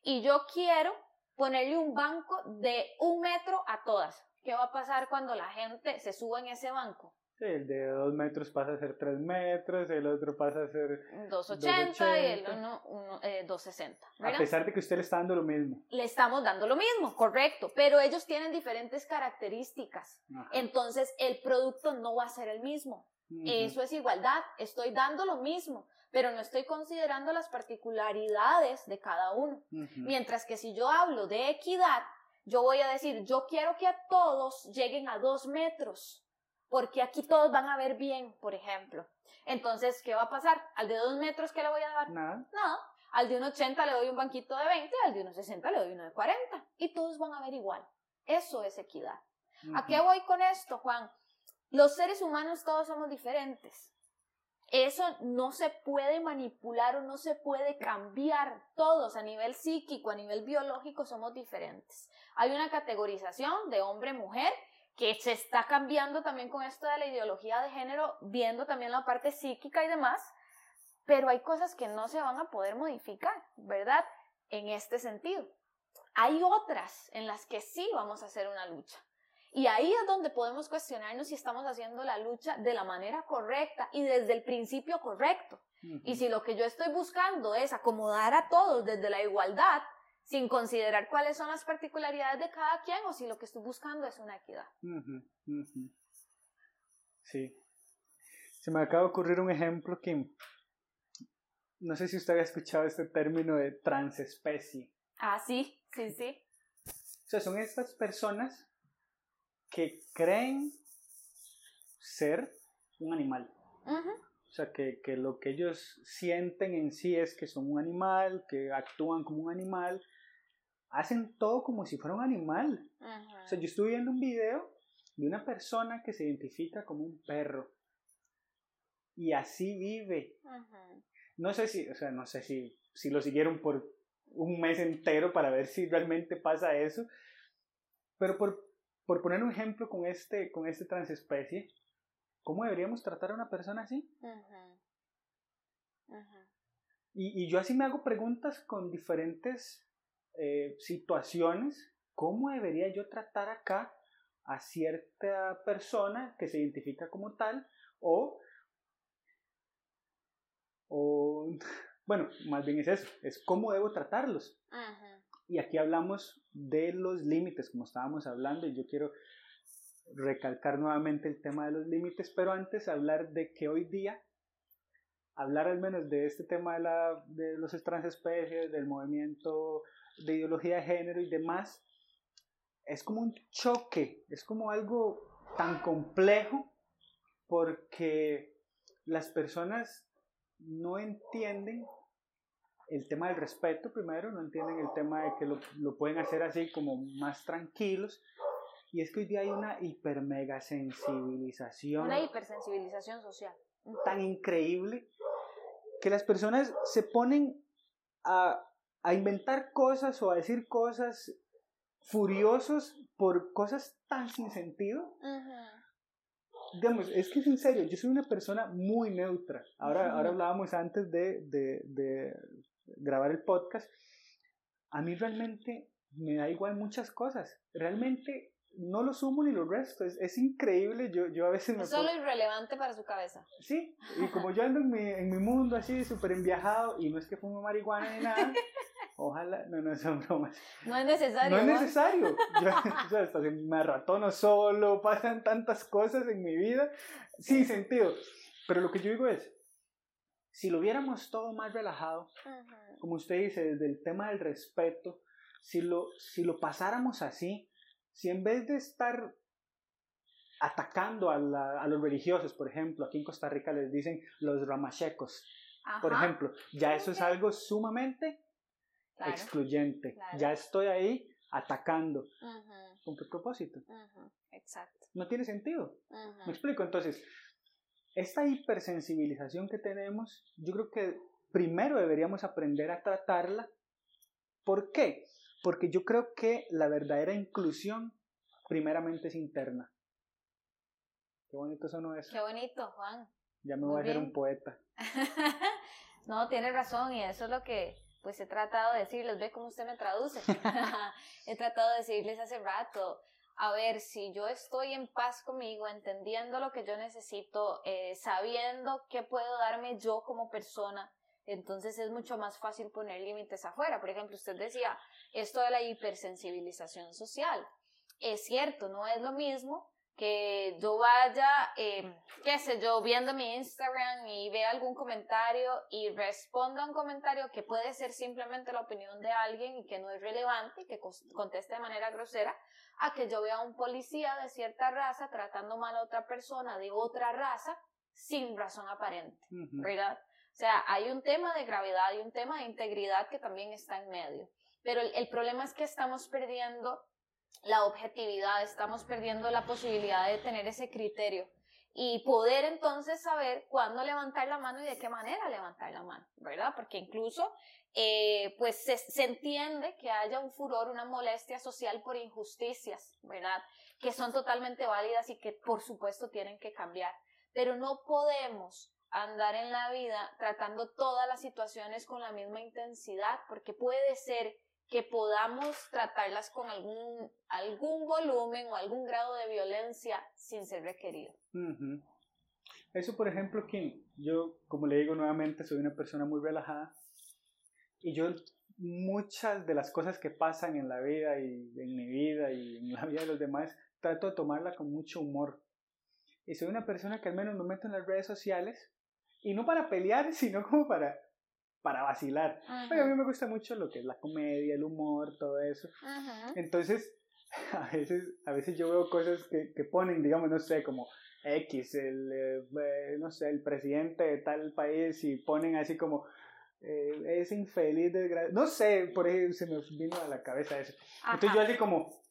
Y yo quiero ponerle un banco de un metro a todas. ¿Qué va a pasar cuando la gente se suba en ese banco? Sí, el de 2 metros pasa a ser 3 metros, el otro pasa a ser 280 y el uno, uno, eh, 260. A pesar de que usted le está dando lo mismo. Le estamos dando lo mismo, correcto, pero ellos tienen diferentes características. Ajá. Entonces el producto no va a ser el mismo. Uh -huh. Eso es igualdad, estoy dando lo mismo, pero no estoy considerando las particularidades de cada uno. Uh -huh. Mientras que si yo hablo de equidad, yo voy a decir, yo quiero que a todos lleguen a dos metros porque aquí todos van a ver bien, por ejemplo. Entonces, ¿qué va a pasar? Al de dos metros, ¿qué le voy a dar? Nada. Nada. Al de 1,80 le doy un banquito de 20, al de 1,60 le doy uno de 40. Y todos van a ver igual. Eso es equidad. Uh -huh. ¿A qué voy con esto, Juan? Los seres humanos todos somos diferentes. Eso no se puede manipular o no se puede cambiar. Todos a nivel psíquico, a nivel biológico somos diferentes. Hay una categorización de hombre-mujer que se está cambiando también con esto de la ideología de género, viendo también la parte psíquica y demás, pero hay cosas que no se van a poder modificar, ¿verdad? En este sentido. Hay otras en las que sí vamos a hacer una lucha. Y ahí es donde podemos cuestionarnos si estamos haciendo la lucha de la manera correcta y desde el principio correcto. Uh -huh. Y si lo que yo estoy buscando es acomodar a todos desde la igualdad, sin considerar cuáles son las particularidades de cada quien o si lo que estoy buscando es una equidad. Uh -huh, uh -huh. Sí. Se me acaba de ocurrir un ejemplo que no sé si usted había escuchado este término de transespecie. Ah, sí, sí, sí. O sea, son estas personas que creen ser un animal. Uh -huh. O sea, que, que, lo que ellos sienten en sí es que son un animal, que actúan como un animal, hacen todo como si fuera un animal. Uh -huh. O sea, yo estuve viendo un video de una persona que se identifica como un perro y así vive. Uh -huh. No sé si, o sea, no sé si, si lo siguieron por un mes entero para ver si realmente pasa eso, pero por, por poner un ejemplo con este, con este transespecie, ¿cómo deberíamos tratar a una persona así? Uh -huh. Y, y, yo así me hago preguntas con diferentes eh, situaciones. ¿Cómo debería yo tratar acá a cierta persona que se identifica como tal? O, o bueno, más bien es eso, es cómo debo tratarlos. Y aquí hablamos de los límites, como estábamos hablando, y yo quiero recalcar nuevamente el tema de los límites, pero antes hablar de que hoy día, hablar al menos de este tema de, la, de los transespecies, del movimiento de ideología de género y demás, es como un choque, es como algo tan complejo porque las personas no entienden el tema del respeto primero, no entienden el tema de que lo, lo pueden hacer así como más tranquilos, y es que hoy día hay una hiper mega sensibilización. Una hipersensibilización social. Tan increíble que las personas se ponen a, a inventar cosas o a decir cosas furiosos por cosas tan sin sentido. Uh -huh. Digamos, es que es en serio, yo soy una persona muy neutra. Ahora, uh -huh. ahora hablábamos antes de, de, de grabar el podcast. A mí realmente me da igual muchas cosas. Realmente no lo sumo ni lo resto, es, es increíble, yo, yo a veces me... Es solo irrelevante para su cabeza. Sí, y como yo ando en mi, en mi mundo así, súper enviajado, y no es que fume marihuana ni nada, ojalá, no, no son bromas. No es necesario. No es necesario, yo, o sea, hasta me ratono solo, pasan tantas cosas en mi vida, sin sentido. Pero lo que yo digo es, si lo viéramos todo más relajado, uh -huh. como usted dice, desde el tema del respeto, si lo, si lo pasáramos así, si en vez de estar atacando a, la, a, los religiosos, por ejemplo, aquí en Costa Rica les dicen los ramachecos, Ajá. por ejemplo, ya eso es algo sumamente claro. excluyente. Claro. Ya estoy ahí atacando. Uh -huh. ¿Con qué propósito? Uh -huh. Exacto. No tiene sentido. Uh -huh. Me explico. Entonces, esta hipersensibilización que tenemos, yo creo que primero deberíamos aprender a tratarla. ¿Por qué? Porque yo creo que la verdadera inclusión primeramente es interna. Qué bonito eso no es. Qué bonito, Juan. Ya me Muy voy a hacer un poeta. no, tiene razón y eso es lo que pues he tratado de decirles. Ve cómo usted me traduce. he tratado de decirles hace rato. a ver, si yo estoy en paz conmigo, entendiendo lo que yo necesito, eh, sabiendo qué puedo darme yo como persona, entonces es mucho más fácil poner límites afuera. Por ejemplo, usted decía esto de la hipersensibilización social. Es cierto, no es lo mismo que yo vaya, eh, qué sé yo, viendo mi Instagram y vea algún comentario y responda a un comentario que puede ser simplemente la opinión de alguien y que no es relevante y que conteste de manera grosera, a que yo vea a un policía de cierta raza tratando mal a otra persona de otra raza sin razón aparente, ¿verdad? O sea, hay un tema de gravedad y un tema de integridad que también está en medio. Pero el, problema es que estamos perdiendo la objetividad, estamos perdiendo la posibilidad de tener ese criterio y poder entonces saber cuándo levantar la mano y de qué manera levantar la mano, ¿verdad? Porque incluso eh, pues se, se, entiende que haya un furor, una molestia social por injusticias, ¿verdad? Que son totalmente válidas y que por supuesto tienen que cambiar. Pero no podemos andar en la vida tratando todas las situaciones con la misma intensidad, porque puede ser que podamos tratarlas con algún, algún volumen o algún grado de violencia sin ser requerido. Eso, por ejemplo, que yo, como le digo nuevamente, soy una persona muy relajada y yo muchas de las cosas que pasan en la vida y en mi vida y en la vida de los demás, trato de tomarla con mucho humor. Y soy una persona que al menos me meto en las redes sociales y no para pelear, sino como para, para vacilar. a mí me gusta mucho lo que es la comedia, el humor, todo eso. Entonces, a veces, a veces yo veo cosas que, que ponen, digamos, no sé, como X, el, eh, no sé, el presidente de tal país y ponen así como, eh, es infeliz, desgraciado. No sé, por ahí se me vino a la cabeza eso. Entonces yo así como,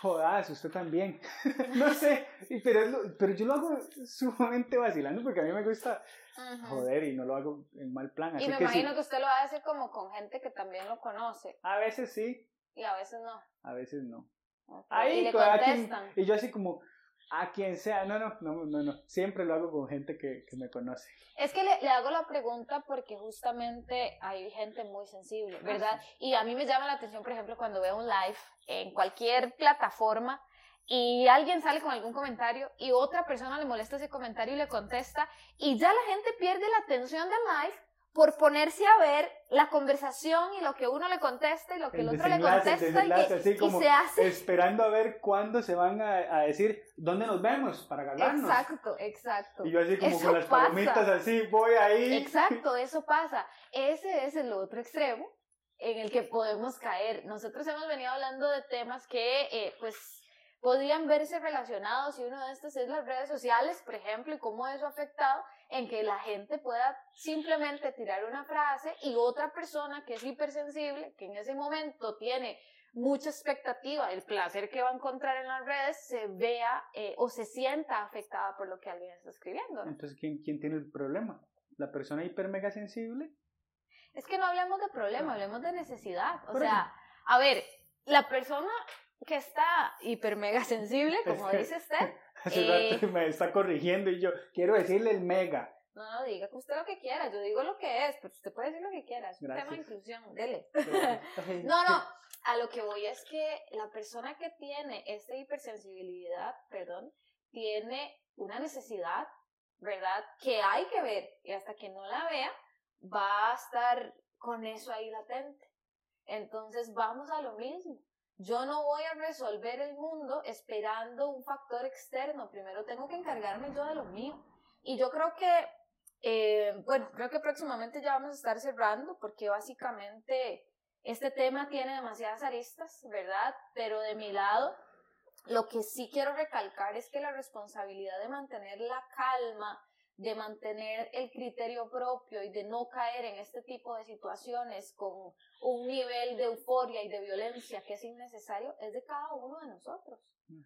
jodas, usted también. no sé, pero, pero yo lo hago sumamente vacilando porque a mí me gusta joder y no lo hago en mal plan. Así y me imagino que usted lo hace como con gente que también lo conoce. A veces sí. Y a veces no. A veces no. Ahí, y le contestan. y yo así como, a quien sea, no, no, no, no, no, siempre lo hago con gente que, que me conoce. Es que le, le, hago la pregunta porque justamente hay gente muy sensible, ah, ¿verdad? Y a mí me llama la atención, por ejemplo, cuando veo un live en cualquier plataforma y alguien sale con algún comentario y otra persona le molesta ese comentario y le contesta y ya la gente pierde la atención del live por ponerse a ver la conversación y lo que uno le contesta y lo que el, otro le contesta y, se hace esperando a ver cuándo se van a, decir dónde nos vemos para ganarnos. Exacto, exacto. Y yo así como con las palomitas así voy ahí. Exacto, eso pasa. Ese es el otro extremo en el que podemos caer. Nosotros hemos venido hablando de temas que eh, pues podrían verse relacionados y uno de estos es las redes sociales, por ejemplo, y cómo eso ha afectado en que la gente pueda simplemente tirar una frase y otra persona que es hipersensible, que en ese momento tiene mucha expectativa, el placer que va a encontrar en las redes, se vea eh, o se sienta afectada por lo que alguien está escribiendo. Entonces, ¿quién, ¿quién tiene el problema? ¿La persona hiper mega sensible? Es que no hablemos de problema, hablemos de necesidad. O sea, a ver, la persona que está hiper mega sensible, como dice usted, Hace rato eh, me está corrigiendo y yo quiero decirle el mega. No, no, diga usted lo que quiera, yo digo lo que es, pero usted puede decir lo que quiera, es un tema de inclusión, dele. no, no, a lo que voy es que la persona que tiene esta hipersensibilidad, perdón, tiene una necesidad, ¿verdad? Que hay que ver y hasta que no la vea, va a estar con eso ahí latente. Entonces vamos a lo mismo. Yo no voy a resolver el mundo esperando un factor externo. Primero tengo que encargarme yo de lo mío. Y yo creo que, eh, bueno, creo que próximamente ya vamos a estar cerrando porque básicamente este tema tiene demasiadas aristas, ¿verdad? Pero de mi lado, lo que sí quiero recalcar es que la responsabilidad de mantener la calma, de mantener el criterio propio y de no caer en este tipo de situaciones con un nivel de euforia y de violencia que es innecesario es de cada uno de nosotros,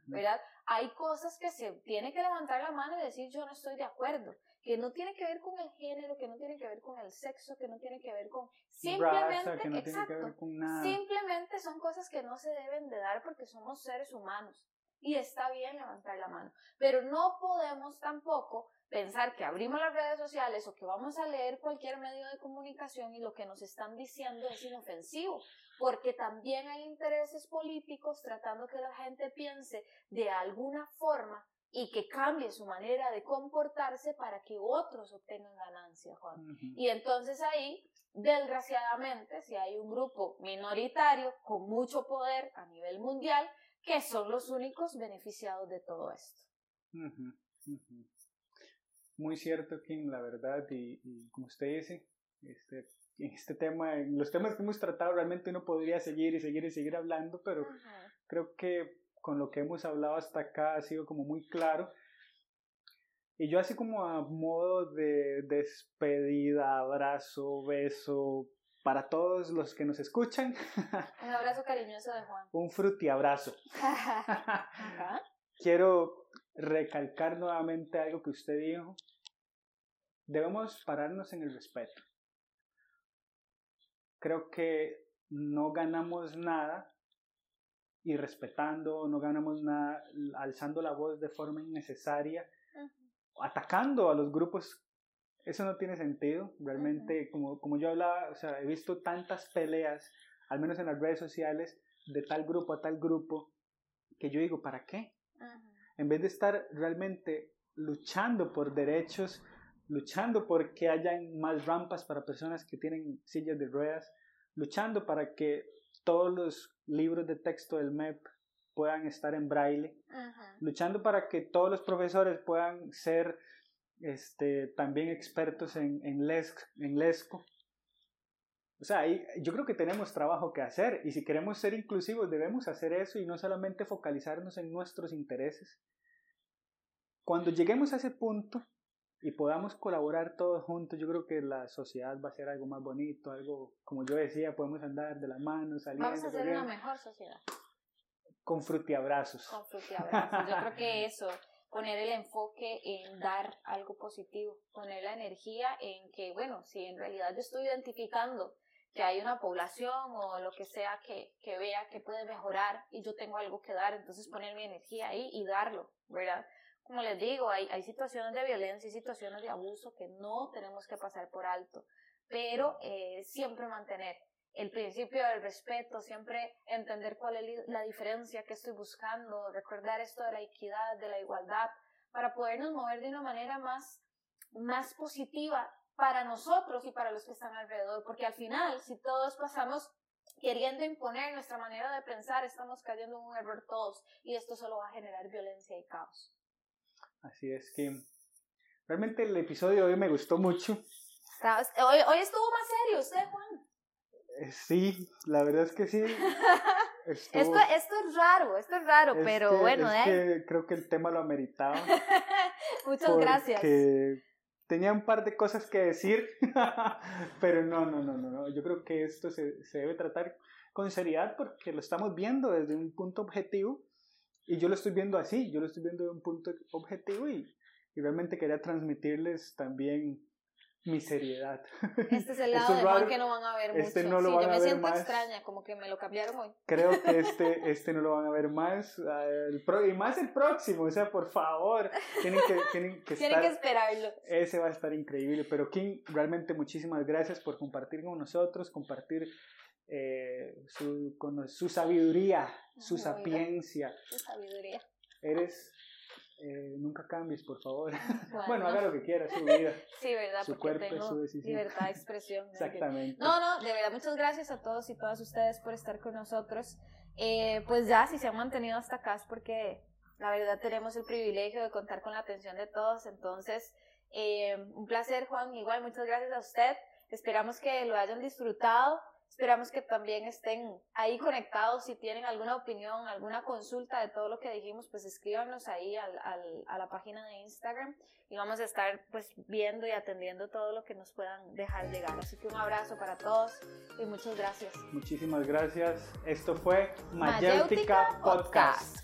¿verdad? Hay cosas que se tiene que levantar la mano y decir yo no estoy de acuerdo, que no tiene que ver con el género, que no tiene que ver con el sexo, que no tiene que ver con simplemente, simplemente son cosas que no se deben de dar porque somos seres humanos y está bien levantar la mano, pero no podemos tampoco pensar que abrimos las redes sociales o que vamos a leer cualquier medio de comunicación y lo que nos están diciendo es inofensivo, porque también hay intereses políticos tratando que la gente piense de alguna forma y que cambie su manera de comportarse para que otros obtengan ganancia, Juan. Y entonces ahí, desgraciadamente, si hay un grupo minoritario con mucho poder a nivel mundial, que son los únicos beneficiados de todo esto. Muy cierto, Kim, la verdad, y, como usted dice, este, en este tema, en los temas que hemos tratado, realmente uno podría seguir y seguir y seguir hablando, pero creo que con lo que hemos hablado hasta acá ha sido como muy claro. Y yo así como a modo de despedida, abrazo, beso, para todos los que nos escuchan. Un abrazo cariñoso de Juan. Un frutiabrazo. Quiero recalcar nuevamente algo que usted dijo. Debemos pararnos en el respeto. Creo que no ganamos nada y respetando, no ganamos nada alzando la voz de forma innecesaria, atacando a los grupos. Eso no tiene sentido. Realmente, como, como yo hablaba, o sea, he visto tantas peleas, al menos en las redes sociales, de tal grupo a tal grupo, que yo digo, ¿para qué? En vez de estar realmente luchando por derechos, luchando por que haya más rampas para personas que tienen sillas de ruedas, luchando para que todos los libros de texto del MEP puedan estar en braille, luchando para que todos los profesores puedan ser este, también expertos en, en, en LESCO. O sea, yo creo que tenemos trabajo que hacer y si queremos ser inclusivos debemos hacer eso y no solamente focalizarnos en nuestros intereses. Cuando lleguemos a ese punto, y podamos colaborar todos juntos, yo creo que la sociedad va a ser algo más bonito, algo, como yo decía, podemos andar de la mano, saliendo. Vamos a ser una mejor sociedad. Con frutiabrazos. Con frutiabrazos. Yo creo que eso, poner el enfoque en dar algo positivo, poner la energía en que, bueno, si en realidad yo estoy identificando que hay una población o lo que sea que, que vea que puede mejorar y yo tengo algo que dar, entonces poner mi energía ahí y darlo, ¿verdad? como les digo, hay, hay situaciones de violencia y situaciones de abuso que no tenemos que pasar por alto, pero eh, siempre mantener el principio del respeto, siempre entender cuál es la diferencia que estoy buscando, recordar esto de la equidad, de la igualdad, para podernos mover de una manera más, más positiva para nosotros y para los que están alrededor, porque al final, si todos pasamos queriendo imponer nuestra manera de pensar, estamos cayendo en un error todos y esto solo va a generar violencia y caos. Así es que realmente el episodio de hoy me gustó mucho. Hoy, hoy estuvo más serio, ¿usted, Juan? Eh, sí, la verdad es que sí. esto, esto es raro, esto es raro, pero bueno. Es que creo que el tema lo ameritaba. Muchas gracias. Tenía un par de cosas que decir, pero no, no, no, no, Yo creo que esto se, se debe tratar con seriedad porque lo estamos viendo desde un punto objetivo y yo lo estoy viendo así, yo lo estoy viendo de un punto objetivo y realmente quería transmitirles también mi seriedad. Este es el lado de Juan que no van a ver este mucho. No lo sí, yo me siento extraña, como que me lo cambiaron hoy. Creo que este, este no lo van a ver más. Ah, el pro, y más el próximo, o sea, por favor, tienen que, tienen que, tienen que esperarlo. Ese va a estar increíble. Pero King, realmente muchísimas gracias por compartir con nosotros, compartir eh, su, con su sabiduría, su sapiencia. Su sabiduría. Eres, eh, nunca cambies, por favor. Bueno, haga lo que quiera, su vida. Sí, ¿verdad? Su cuerpo es su decisión. Libertad de expresión. Exactamente. No, no, de verdad, muchas gracias a todos y todas ustedes por estar con nosotros. Eh, pues ya, si se han mantenido hasta acá es porque la verdad tenemos el privilegio de contar con la atención de todos. Entonces, un placer, Juan. Igual, muchas gracias a usted. Esperamos que lo hayan disfrutado. Esperamos que también estén ahí conectados. Si tienen alguna opinión, alguna consulta de todo lo que dijimos, pues escríbanos ahí al, al, a la página de Instagram y vamos a estar pues viendo y atendiendo todo lo que nos puedan dejar llegar. Así que un abrazo para todos y muchas gracias. Muchísimas gracias. Esto fue Mayéutica Podcast.